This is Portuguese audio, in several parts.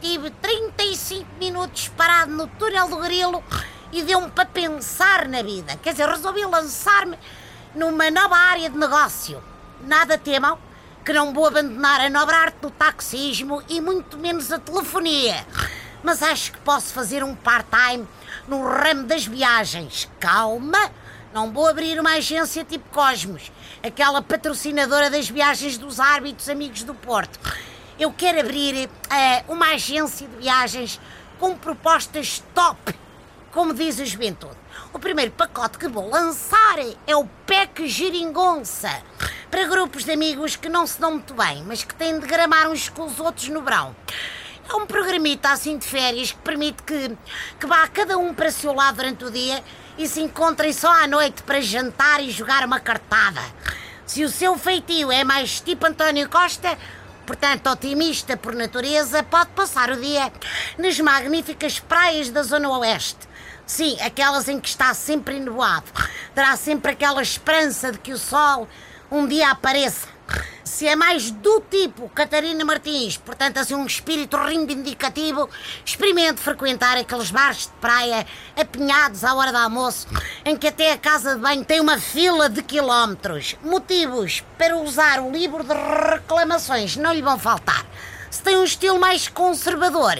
tive 35 minutos parado no túnel do grilo e deu-me para pensar na vida. Quer dizer, resolvi lançar-me numa nova área de negócio. Nada temam que não vou abandonar a nobre arte do taxismo e muito menos a telefonia. Mas acho que posso fazer um part-time no ramo das viagens. Calma, não vou abrir uma agência tipo Cosmos, aquela patrocinadora das viagens dos árbitros amigos do Porto. Eu quero abrir uh, uma agência de viagens com propostas top como diz a juventude. O primeiro pacote que vou lançar é o PEC Giringonça, para grupos de amigos que não se dão muito bem, mas que têm de gramar uns com os outros no verão. É um programita assim de férias que permite que, que vá cada um para o seu lado durante o dia e se encontrem só à noite para jantar e jogar uma cartada. Se o seu feitio é mais tipo António Costa, portanto otimista por natureza, pode passar o dia nas magníficas praias da Zona Oeste Sim, aquelas em que está sempre enuado. Terá sempre aquela esperança de que o sol um dia apareça. Se é mais do tipo Catarina Martins, portanto assim um espírito reivindicativo, experimente frequentar aqueles bares de praia apinhados à hora do almoço, em que até a casa de banho tem uma fila de quilómetros. Motivos para usar o livro de reclamações não lhe vão faltar se tem um estilo mais conservador,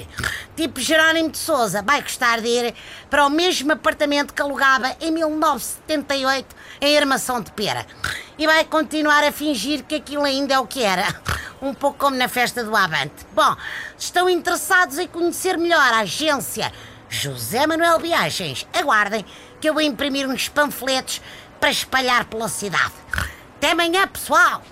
tipo Jerónimo de Souza, vai gostar de ir para o mesmo apartamento que alugava em 1978 em Armação de Pera. E vai continuar a fingir que aquilo ainda é o que era. Um pouco como na festa do Avante. Bom, estão interessados em conhecer melhor a agência José Manuel Viagens. Aguardem que eu vou imprimir uns panfletos para espalhar pela cidade. Até amanhã, pessoal!